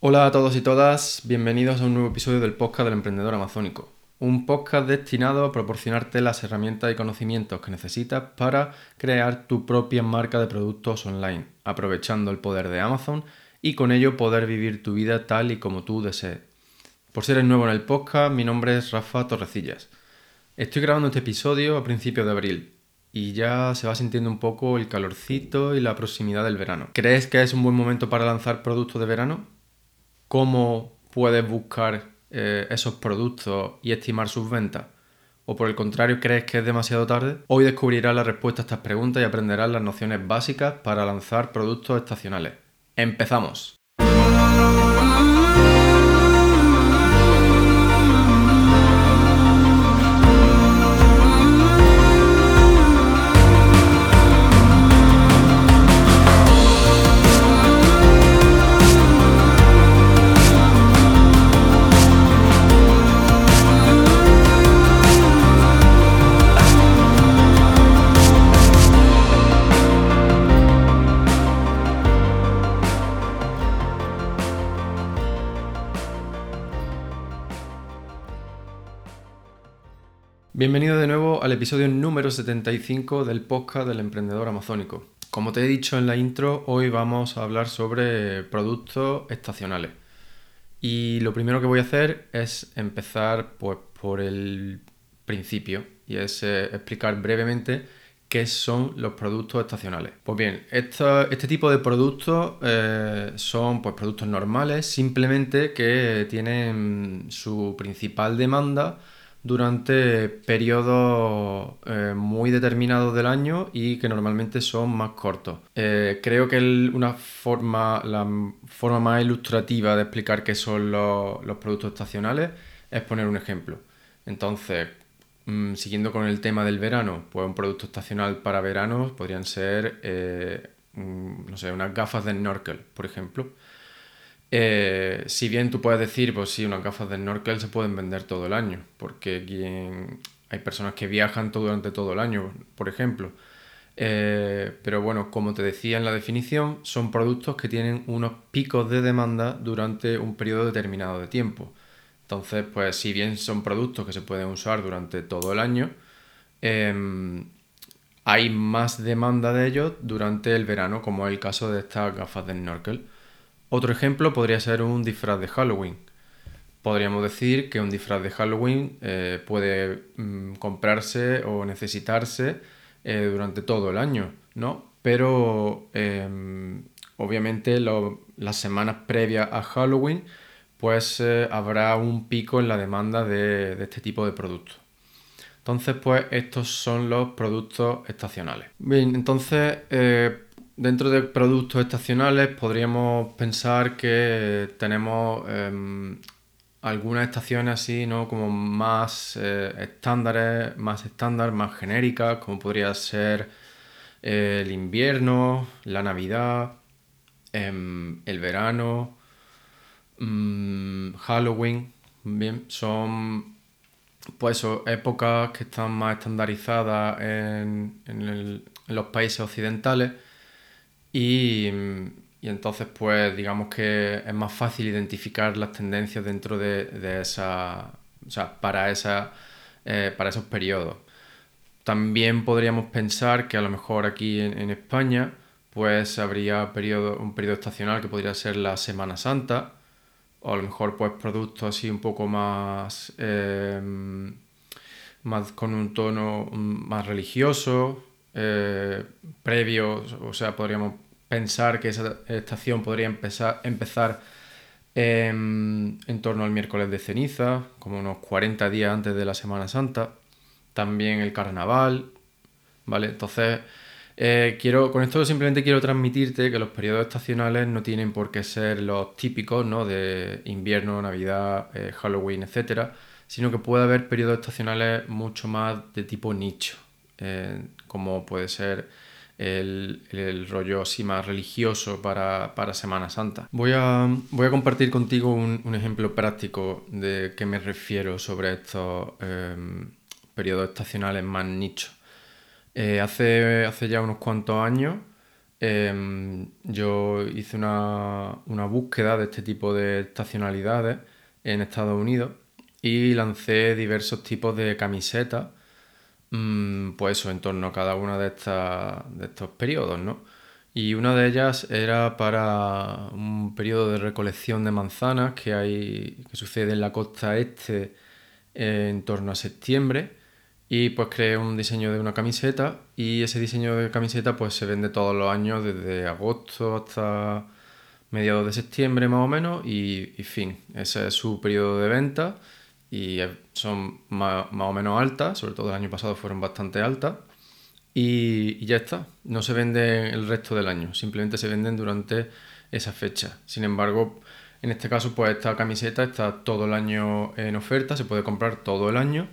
Hola a todos y todas, bienvenidos a un nuevo episodio del podcast del emprendedor amazónico. Un podcast destinado a proporcionarte las herramientas y conocimientos que necesitas para crear tu propia marca de productos online, aprovechando el poder de Amazon y con ello poder vivir tu vida tal y como tú desees. Por ser el nuevo en el podcast, mi nombre es Rafa Torrecillas. Estoy grabando este episodio a principios de abril y ya se va sintiendo un poco el calorcito y la proximidad del verano. ¿Crees que es un buen momento para lanzar productos de verano? Cómo puedes buscar eh, esos productos y estimar sus ventas? ¿O por el contrario crees que es demasiado tarde? Hoy descubrirás la respuesta a estas preguntas y aprenderás las nociones básicas para lanzar productos estacionales. ¡Empezamos! Bienvenido de nuevo al episodio número 75 del podcast del emprendedor amazónico. Como te he dicho en la intro, hoy vamos a hablar sobre productos estacionales. Y lo primero que voy a hacer es empezar pues, por el principio y es eh, explicar brevemente qué son los productos estacionales. Pues bien, este tipo de productos eh, son pues, productos normales, simplemente que tienen su principal demanda durante periodos eh, muy determinados del año y que normalmente son más cortos. Eh, creo que una forma, la forma más ilustrativa de explicar qué son los, productos estacionales es poner un ejemplo. Entonces, mm, siguiendo con el tema del verano, pues un producto estacional para verano podrían ser, eh, mm, no sé, unas gafas de snorkel, por ejemplo. Eh, si bien tú puedes decir, pues sí, unas gafas de snorkel se pueden vender todo el año, porque hay personas que viajan todo, durante todo el año, por ejemplo. Eh, pero bueno, como te decía en la definición, son productos que tienen unos picos de demanda durante un periodo determinado de tiempo. Entonces, pues si bien son productos que se pueden usar durante todo el año, em, hay más demanda de ellos durante el verano, como es el caso de estas gafas de snorkel. Otro ejemplo podría ser un disfraz de Halloween. Podríamos decir que un disfraz de Halloween eh, puede mm, comprarse o necesitarse eh, durante todo el año, ¿no? Pero em, obviamente las semanas previas a Halloween pues eh, habrá un pico en la demanda de, este tipo de productos. Entonces, pues estos son los productos estacionales. Bien, entonces Dentro de productos estacionales podríamos pensar que tenemos em, algunas estaciones así, ¿no? Como más eh, estándares, más estándar, más genéricas, como podría ser eh, el invierno, la Navidad, em, el verano, mm, Halloween. Bien, son pues épocas que están más estandarizadas en los países occidentales y, entonces, pues digamos que es más fácil identificar las tendencias dentro de, esa, o sea, para, esa, eh, para esos periodos. También podríamos pensar que a lo mejor aquí en, España, pues habría periodo, un periodo estacional que podría ser la Semana Santa, o a lo mejor pues productos así un poco más, eh, más con un tono más religioso, eh, previos, o sea, podríamos pensar que esa estación podría empezar, empezar en, torno al miércoles de ceniza, como unos 40 días antes de la Semana Santa, también el carnaval, ¿vale? Entonces, eh, quiero, con esto simplemente quiero transmitirte que los periodos estacionales no tienen por qué ser los típicos, ¿no? De invierno, Navidad, eh, Halloween, etcétera, sino que puede haber periodos estacionales mucho más de tipo nicho. Eh, como puede ser el, rollo así más religioso para, Semana Santa. Voy a, voy a compartir contigo un, ejemplo práctico de qué me refiero sobre estos em, periodos estacionales más nichos. Eh, hace, hace ya unos cuantos años em, yo hice una, búsqueda de este tipo de estacionalidades en Estados Unidos y lancé diversos tipos de camisetas, pues eso, en torno a cada uno de, de estos periodos, ¿no? Y una de ellas era para un periodo de recolección de manzanas que, hay, que sucede en la costa este en torno a septiembre. Y pues creé un diseño de una camiseta y ese diseño de camiseta pues se vende todos los años desde agosto hasta mediados de septiembre más o menos y, fin, ese es su periodo de venta y son más, o menos altas, sobre todo el año pasado fueron bastante altas y, ya está, no se venden el resto del año, simplemente se venden durante esa fecha. Sin embargo, en este caso pues esta camiseta está todo el año en oferta, se puede comprar todo el año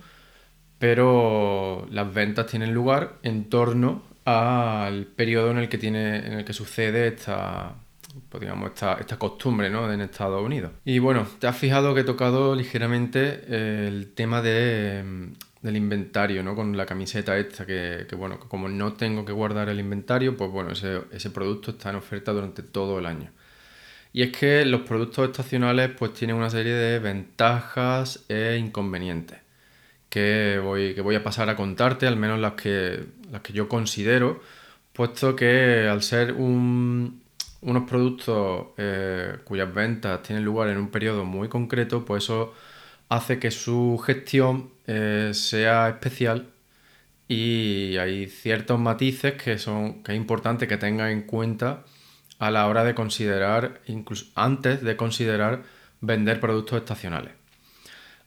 pero las ventas tienen lugar en torno al periodo en el que, tiene, en el que sucede esta, pues esta, costumbre ¿no? en Estados Unidos. Y bueno, te has fijado que he tocado ligeramente el tema de, del inventario, ¿no? Con la camiseta esta, que, que, bueno, como no tengo que guardar el inventario, pues bueno, ese, ese producto está en oferta durante todo el año. Y es que los productos estacionales pues tienen una serie de ventajas e inconvenientes que voy, que voy a pasar a contarte, al menos las que, las que yo considero, puesto que al ser un, unos productos eh, cuyas ventas tienen lugar en un periodo muy concreto, pues eso hace que su gestión eh, sea especial y hay ciertos matices que son que es importante que tenga en cuenta a la hora de considerar, incluso antes de considerar vender productos estacionales.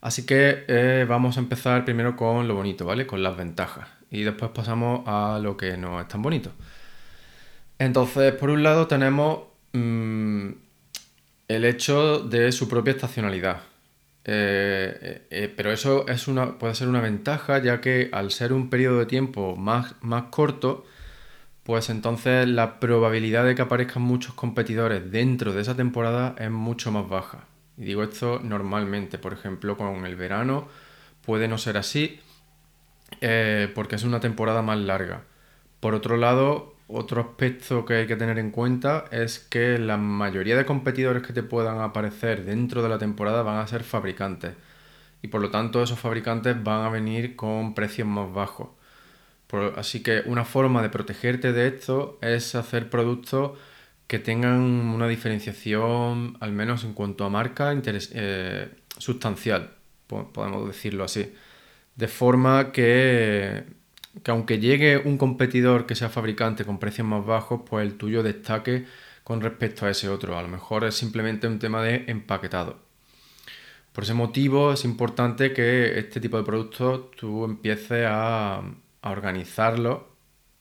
Así que eh, vamos a empezar primero con lo bonito, ¿vale? Con las ventajas. Y después pasamos a lo que no es tan bonito. Entonces, por un lado tenemos mm, el hecho de su propia estacionalidad. Eh, eh, pero eso es una, puede ser una ventaja, ya que al ser un periodo de tiempo más, más corto, pues entonces la probabilidad de que aparezcan muchos competidores dentro de esa temporada es mucho más baja. Y digo esto normalmente, por ejemplo, con el verano puede no ser así eh, porque es una temporada más larga. Por otro lado, otro aspecto que hay que tener en cuenta es que la mayoría de competidores que te puedan aparecer dentro de la temporada van a ser fabricantes. Y por lo tanto esos fabricantes van a venir con precios más bajos. así que una forma de protegerte de esto es hacer productos que tengan una diferenciación, al menos en cuanto a marca, eh, sustancial, podemos decirlo así. De forma que, que aunque llegue un competidor que sea fabricante con precios más bajos, pues el tuyo destaque con respecto a ese otro. A lo mejor es simplemente un tema de empaquetado. Por ese motivo es importante que este tipo de productos tú empieces a, a organizarlo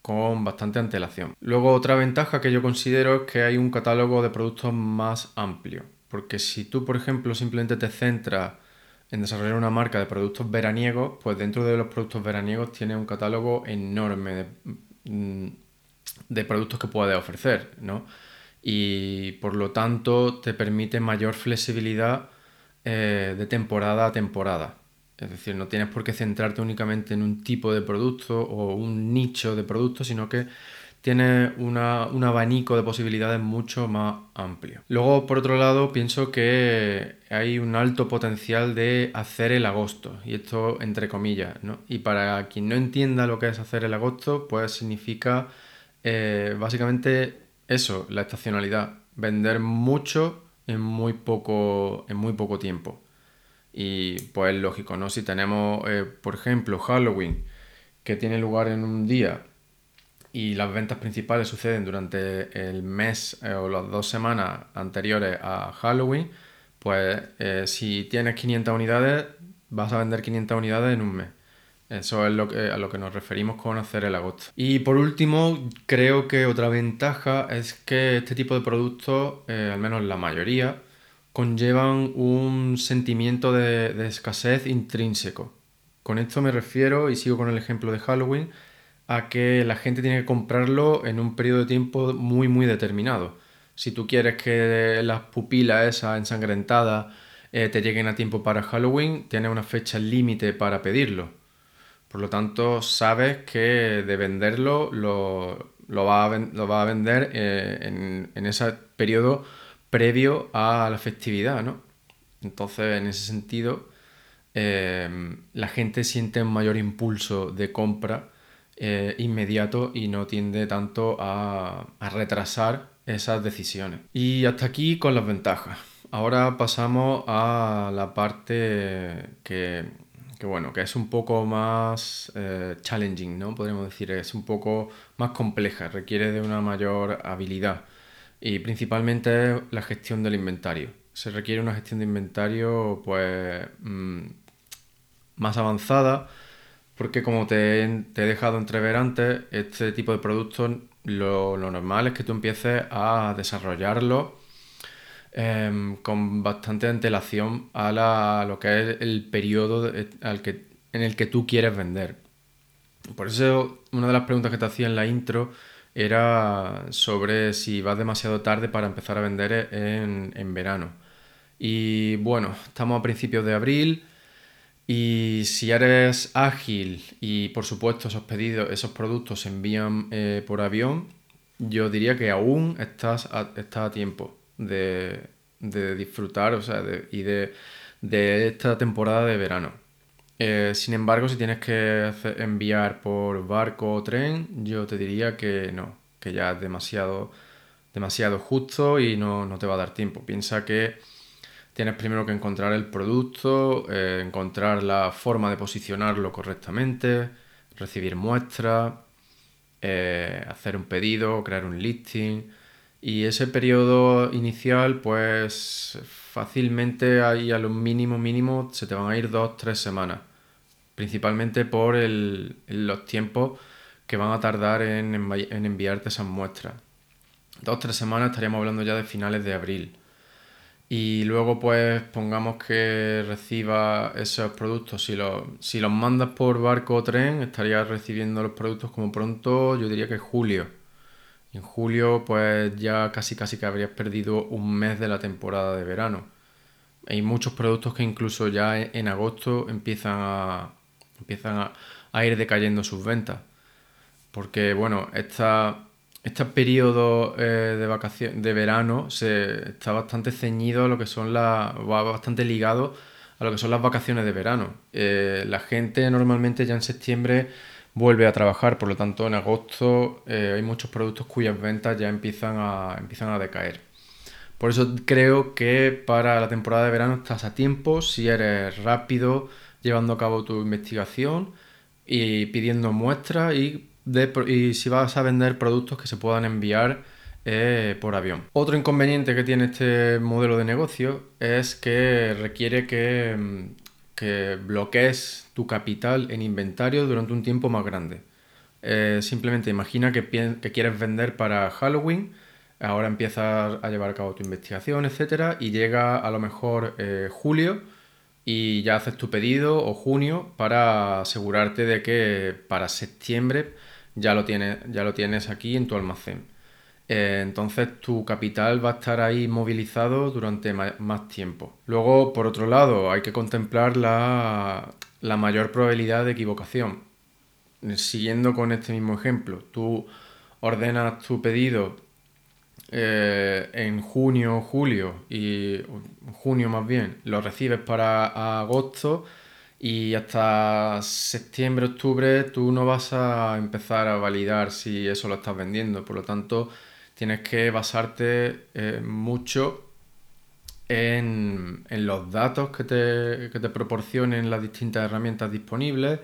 con bastante antelación. Luego otra ventaja que yo considero es que hay un catálogo de productos más amplio, porque si tú por ejemplo simplemente te centras en desarrollar una marca de productos veraniegos, pues dentro de los productos veraniegos tienes un catálogo enorme de, mm, productos que puedes ofrecer, ¿no? Y por lo tanto te permite mayor flexibilidad eh, de temporada a temporada. Es decir, no tienes por qué centrarte únicamente en un tipo de producto o un nicho de producto, sino que tienes un abanico de posibilidades mucho más amplio. Luego, por otro lado, pienso que hay un alto potencial de hacer el agosto, y esto entre comillas, ¿no? Y para quien no entienda lo que es hacer el agosto, pues significa eh, básicamente eso, la estacionalidad, vender mucho en muy poco, en muy poco tiempo. Y pues es lógico, ¿no? Si tenemos, eh, por ejemplo, Halloween, que tiene lugar en un día y las ventas principales suceden durante el mes eh, o las dos semanas anteriores a Halloween, pues eh, si tienes 500 unidades, vas a vender 500 unidades en un mes. Eso es lo que, a lo que nos referimos con hacer el agosto. Y por último, creo que otra ventaja es que este tipo de productos, al menos la mayoría, conllevan un sentimiento de, escasez intrínseco. Con esto me refiero, y sigo con el ejemplo de Halloween, a que la gente tiene que comprarlo en un periodo de tiempo muy muy determinado. Si tú quieres que las pupilas esas ensangrentadas eh, te lleguen a tiempo para Halloween, tienes una fecha límite para pedirlo. Por lo tanto, sabes que de venderlo lo, lo vas a, lo va a vender eh, en, en, ese periodo previo a la festividad, ¿no? Entonces, en ese sentido, eh, la gente siente un mayor impulso de compra eh, inmediato y no tiende tanto a, retrasar esas decisiones. Y hasta aquí con las ventajas. Ahora pasamos a la parte que, bueno, que es un poco más eh, challenging, ¿no? Podríamos decir, es un poco más compleja, requiere de una mayor habilidad y principalmente la gestión del inventario. Se requiere una gestión de inventario pues mm, más avanzada porque como te, he dejado entrever antes, este tipo de productos lo, normal es que tú empieces a desarrollarlo em, con bastante antelación a, lo que es el periodo al que, en el que tú quieres vender. Por eso una de las preguntas que te hacía en la intro era sobre si vas demasiado tarde para empezar a vender en, en verano. Y bueno, estamos a principios de abril. Y si eres ágil y por supuesto esos pedidos, esos productos se envían eh, por avión, yo diría que aún estás a, a tiempo de, disfrutar o sea, y de, esta temporada de verano. Eh, sin embargo, si tienes que enviar por barco o tren, yo te diría que no, que ya es demasiado, demasiado justo y no, no te va a dar tiempo. Piensa que tienes primero que encontrar el producto, eh, encontrar la forma de posicionarlo correctamente, recibir muestras, eh, hacer un pedido, crear un listing. Y ese periodo inicial, pues fácilmente ahí a lo mínimo mínimo se te van a ir dos, tres semanas. Principalmente por los tiempos que van a tardar en, en enviarte esas muestras. Dos, tres semanas estaríamos hablando ya de finales de abril y luego pues pongamos que reciba esos productos. Si, si los mandas por barco o tren, estarías recibiendo los productos como pronto, yo diría que julio. en julio pues ya casi casi que habrías perdido un mes de la temporada de verano. Hay muchos productos que incluso ya en agosto empiezan a, empiezan a ir decayendo sus ventas. Porque bueno, esta este periodo eh, de vacaciones de verano se está bastante ceñido a lo que son las va bastante ligado a lo que son las vacaciones de verano. Eh, la gente normalmente ya en septiembre vuelve a trabajar por lo tanto en agosto eh, hay muchos productos cuyas ventas ya empiezan a empiezan a decaer. Por eso creo que para la temporada de verano estás a tiempo si eres rápido llevando a cabo tu investigación y pidiendo muestras y y si vas a vender productos que se puedan enviar eh, por avión. Otro inconveniente que tiene este modelo de negocio es que requiere que, mm, que bloquees tu capital en inventario durante un tiempo más grande. Eh, simplemente imagina que, que, quieres vender para Halloween, ahora empiezas a llevar a cabo tu investigación, etc. Y llega a lo mejor eh, julio y ya haces tu pedido o junio para asegurarte de que para septiembre ya lo tienes, ya lo tienes aquí en tu almacén. Eh, entonces tu capital va a estar ahí movilizado durante más tiempo. Luego, por otro lado, hay que contemplar la, mayor probabilidad de equivocación. Siguiendo con este mismo ejemplo, tú ordenas tu pedido eh, en junio o julio, y junio más bien, lo recibes para agosto y hasta septiembre, octubre tú no vas a empezar a validar si eso lo estás vendiendo. Por lo tanto, tienes que basarte eh, mucho en, los datos que te, que te proporcionen las distintas herramientas disponibles,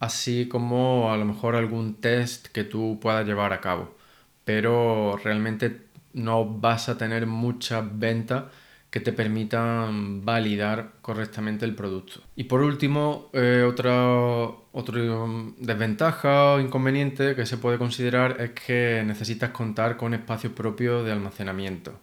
así como a lo mejor algún test que tú puedas llevar a cabo. Pero realmente no vas a tener muchas ventas que te permitan validar correctamente el producto. Y por último, eh, otra, desventaja o inconveniente que se puede considerar es que necesitas contar con espacio propio de almacenamiento.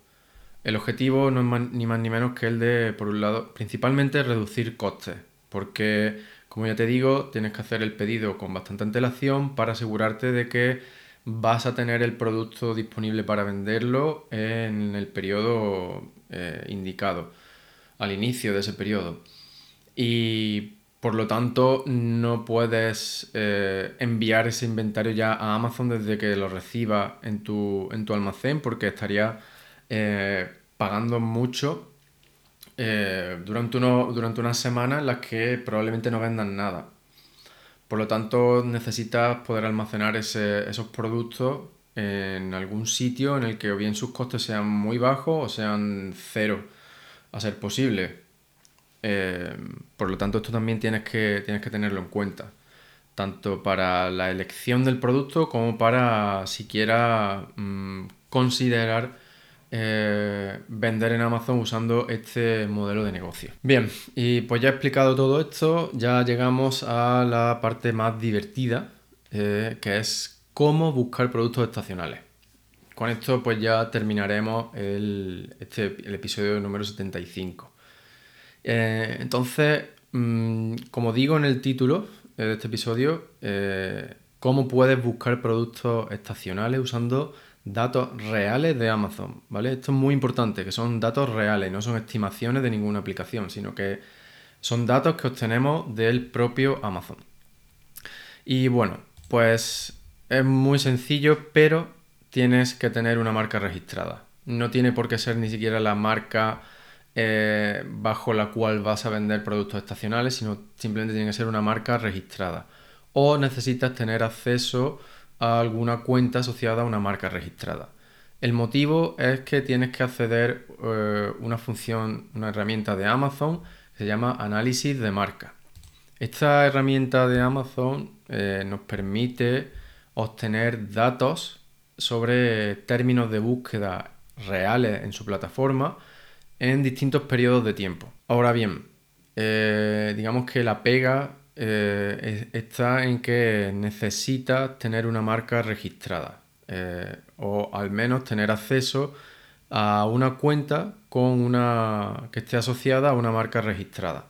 El objetivo no es ni más ni menos que el de, por un lado, principalmente reducir costes, porque, como ya te digo, tienes que hacer el pedido con bastante antelación para asegurarte de que vas a tener el producto disponible para venderlo en el periodo eh, indicado, al inicio de ese periodo. Y Por lo tanto, no puedes eh, enviar ese inventario ya a Amazon desde que lo recibas en tu, en tu almacén porque estarías eh, pagando mucho durante, uno, durante unas semanas en las que probablemente no vendan nada. Por lo tanto, necesitas poder almacenar esos productos en algún sitio en el que o bien sus costes sean muy bajos o sean cero, a ser posible. Eh, por lo tanto, esto también tienes que, tienes que tenerlo en cuenta, tanto para la elección del producto como para siquiera mm, considerar eh, vender en Amazon usando este modelo de negocio. Bien, y pues ya he explicado todo esto, ya llegamos a la parte más divertida, eh, que es cómo buscar productos estacionales. Con esto pues ya terminaremos el, este, episodio número 75. Eh, entonces, mm, como digo en el título de este episodio, cómo puedes buscar productos estacionales usando datos reales de Amazon, ¿vale? Esto es muy importante, que son datos reales, no son estimaciones de ninguna aplicación, sino que son datos que obtenemos del propio Amazon. Y bueno, pues es muy sencillo, pero tienes que tener una marca registrada. No tiene por qué ser ni siquiera la marca eh, bajo la cual vas a vender productos estacionales, sino simplemente tiene que ser una marca registrada. O necesitas tener acceso a alguna cuenta asociada a una marca registrada. El motivo es que tienes que acceder a eh, una función, una herramienta de Amazon que se llama análisis de marca. Esta herramienta de Amazon eh, nos permite obtener datos sobre términos de búsqueda reales en su plataforma en distintos periodos de tiempo. Ahora bien, eh, digamos que la pega eh, está en que necesitas tener una marca registrada eh, o al menos tener acceso a una cuenta con una que esté asociada a una marca registrada.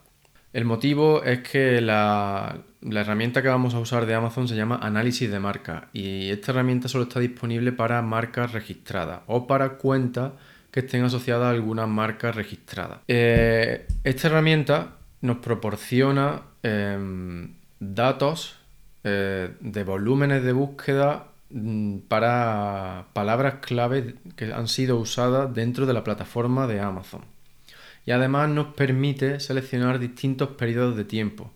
El motivo es que la, herramienta que vamos a usar de Amazon se llama análisis de marca y esta herramienta solo está disponible para marcas registradas o para cuentas que estén asociadas a alguna marca registrada. Eh, esta herramienta nos proporciona em, datos eh, de volúmenes de búsqueda mm, para palabras clave que han sido usadas dentro de la plataforma de Amazon. Y además nos permite seleccionar distintos periodos de tiempo.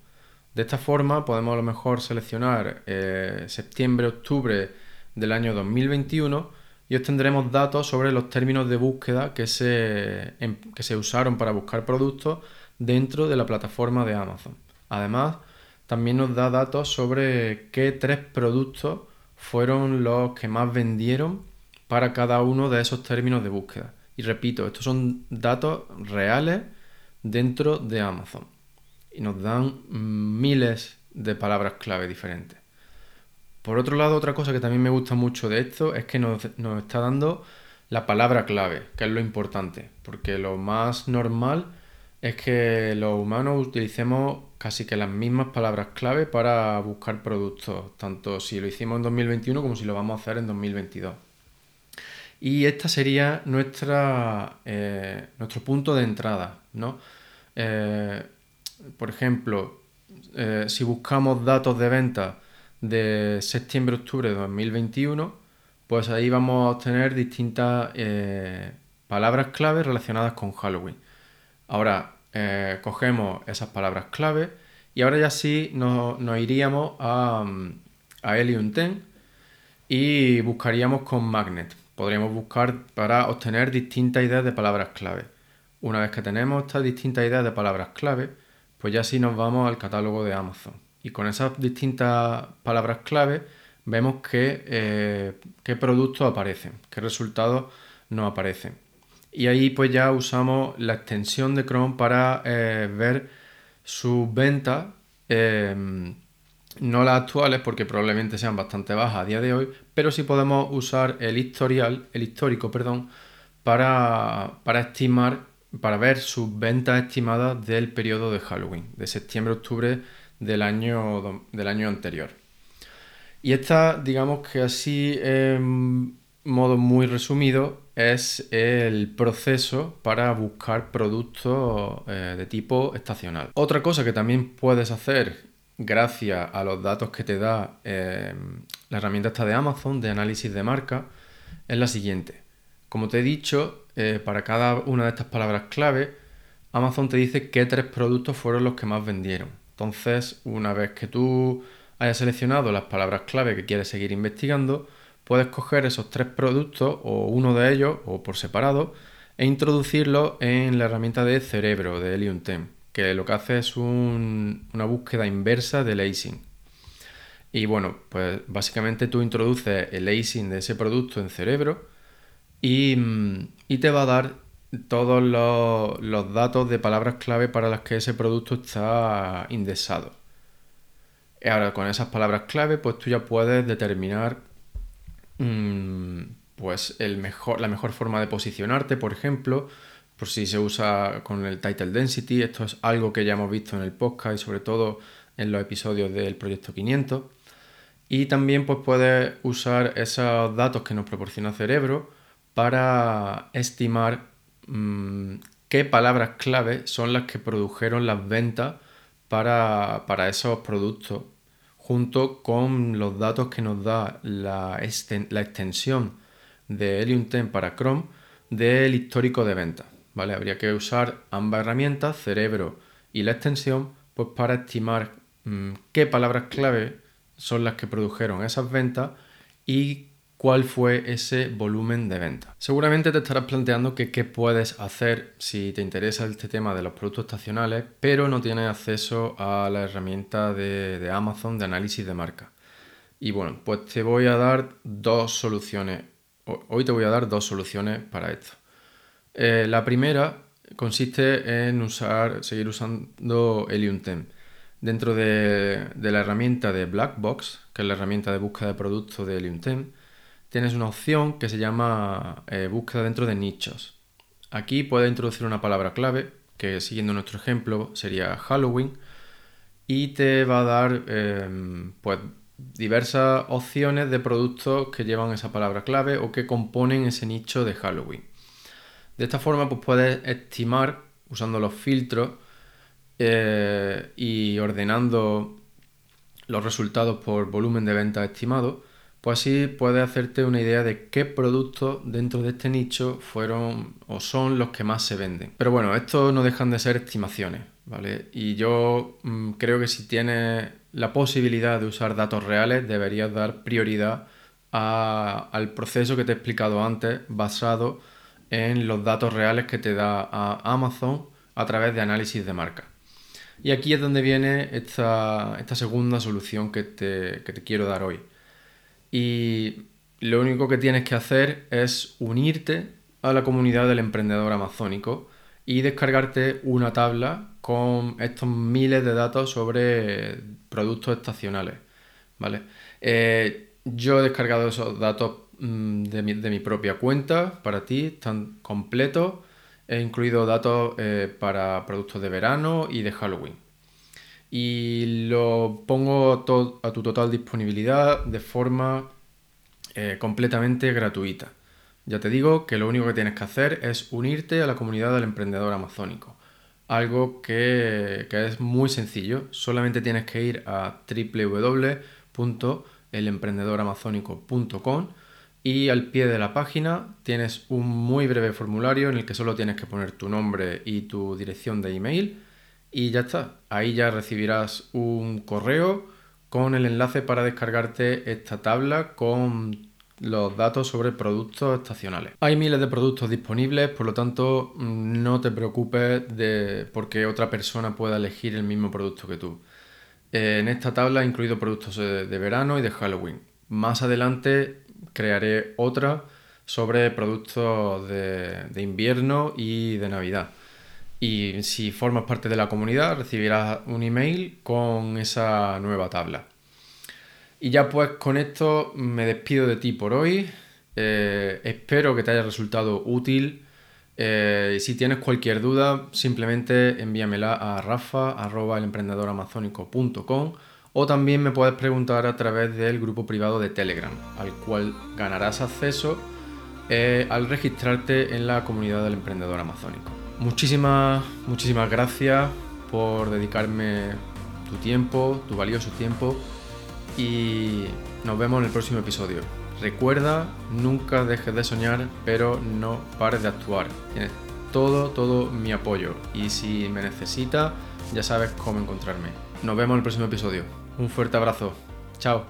De esta forma podemos a lo mejor seleccionar eh, septiembre-octubre del año 2021 y obtendremos datos sobre los términos de búsqueda que se, em, que se usaron para buscar productos dentro de la plataforma de Amazon. Además, también nos da datos sobre qué tres productos fueron los que más vendieron para cada uno de esos términos de búsqueda. Repito, estos son datos reales dentro de Amazon. Y nos dan miles de palabras clave diferentes. Por otro lado, otra cosa que también me gusta mucho de esto es que nos, nos está dando la palabra clave, que es lo importante. Porque lo más normal es que los humanos utilicemos casi que las mismas palabras clave para buscar productos, tanto si lo hicimos en 2021 como si lo vamos a hacer en 2022. Y esta sería nuestra, eh, nuestro punto de entrada, ¿no? Eh, por ejemplo, eh, si buscamos datos de venta de septiembre-octubre de 2021, pues ahí vamos a obtener distintas palabras clave relacionadas con Halloween. Ahora cogemos esas palabras clave y ahora ya sí nos, iríamos a, a Helium 10 y buscaríamos con Magnet. Podríamos buscar para obtener distintas ideas de palabras clave. Una vez que tenemos estas distintas ideas de palabras clave, pues ya sí nos vamos al catálogo de Amazon. Y con esas distintas palabras clave vemos qué, eh, qué productos aparecen, qué resultados nos aparecen. Y ahí pues ya usamos la extensión de Chrome para eh, ver sus ventas, em, no las actuales porque probablemente sean bastante bajas a día de hoy, pero sí podemos usar el historial, el histórico, perdón, para, para estimar, para ver sus ventas estimadas del periodo de Halloween, de septiembre-octubre del año, del año anterior. Y esta, digamos que así modo muy resumido, es el proceso para buscar productos eh, de tipo estacional. Otra cosa que también puedes hacer gracias a los datos que te da eh, la herramienta esta de Amazon de análisis de marca es la siguiente. Como te he dicho, eh, para cada una de estas palabras clave, Amazon te dice qué tres productos fueron los que más vendieron. Entonces, una vez que tú hayas seleccionado las palabras clave que quieres seguir investigando, puedes coger esos tres productos o uno de ellos o por separado e introducirlos en la herramienta de cerebro de Helium 10, que lo que hace es una búsqueda inversa del ASIN. Y bueno, pues básicamente tú introduces el ASIN de ese producto en cerebro y, te va a dar todos los, datos de palabras clave para las que ese producto está indexado. Y ahora con esas palabras clave, pues tú ya puedes determinar Mm, pues el mejor, la mejor forma de posicionarte, por ejemplo, por si se usa con el title density, esto es algo que ya hemos visto en el podcast y sobre todo en los episodios del proyecto 500. Y también pues puedes usar esos datos que nos proporciona Cerebro para estimar mm, qué palabras clave son las que produjeron las ventas para, para esos productos junto con los datos que nos da la, extensión de Helium 10 para Chrome del histórico de ventas. ¿Vale? Habría que usar ambas herramientas, cerebro y la extensión, pues para estimar mm, qué palabras clave son las que produjeron esas ventas y cuál fue ese volumen de venta. Seguramente te estarás planteando que qué puedes hacer si te interesa este tema de los productos estacionales, pero no tienes acceso a la herramienta de, Amazon de análisis de marca. Y bueno, pues te voy a dar dos soluciones. Hoy te voy a dar dos soluciones para esto. Eh, la primera consiste en seguir usando Helium 10. Dentro de, la herramienta de Blackbox, que es la herramienta de búsqueda de productos de Helium 10, tienes una opción que se llama eh, búsqueda dentro de nichos. Aquí puedes introducir una palabra clave, que siguiendo nuestro ejemplo sería Halloween, y te va a dar em, pues, diversas opciones de productos que llevan esa palabra clave o que componen ese nicho de Halloween. De esta forma pues, puedes estimar, usando los filtros eh, y ordenando los resultados por volumen de venta estimado, pues así puedes hacerte una idea de qué productos dentro de este nicho fueron o son los que más se venden. Pero bueno, esto no dejan de ser estimaciones, ¿vale? Y yo mm, creo que si tienes la posibilidad de usar datos reales, deberías dar prioridad al proceso que te he explicado antes, basado en los datos reales que te da Amazon a través de análisis de marca. Y aquí es donde viene esta, segunda solución que te quiero dar hoy y lo único que tienes que hacer es unirte a la comunidad del emprendedor amazónico y descargarte una tabla con estos miles de datos sobre productos estacionales. ¿vale? Eh, yo he descargado esos datos mm, de mi, propia cuenta para ti, están completos. He incluido datos eh, para productos de verano y de Halloween y lo pongo a tu total disponibilidad de forma eh, completamente gratuita. Ya te digo que lo único que tienes que hacer es unirte a la comunidad del emprendedor amazónico. Algo que, que es muy sencillo. Solamente tienes que ir a www.elemprendedoramazónico.com y al pie de la página tienes un muy breve formulario en el que solo tienes que poner tu nombre y tu dirección de email y ya está. Ahí ya recibirás un correo con el enlace para descargarte esta tabla con los datos sobre productos estacionales. Hay miles de productos disponibles, por lo tanto mm, no te preocupes de porque otra persona pueda elegir el mismo producto que tú. En esta tabla he incluido productos de, verano y de Halloween. Más adelante crearé otra sobre productos de invierno y de Navidad. Y si formas parte de la comunidad, recibirás un email con esa nueva tabla. Y ya pues con esto me despido de ti por hoy. Eh, espero que te haya resultado útil. Eh, si tienes cualquier duda, simplemente envíamela a rafa.elemprendedoramazónico.com o también me puedes preguntar a través del grupo privado de Telegram, al cual ganarás acceso eh, al registrarte en la comunidad del emprendedor amazónico. Muchísimas, muchísimas gracias por dedicarme tu tiempo, tu valioso tiempo y nos vemos en el próximo episodio. Recuerda, nunca dejes de soñar, pero no pares de actuar. Tienes todo, todo mi apoyo y si me necesitas, ya sabes cómo encontrarme. Nos vemos en el próximo episodio. Un fuerte abrazo. Chao.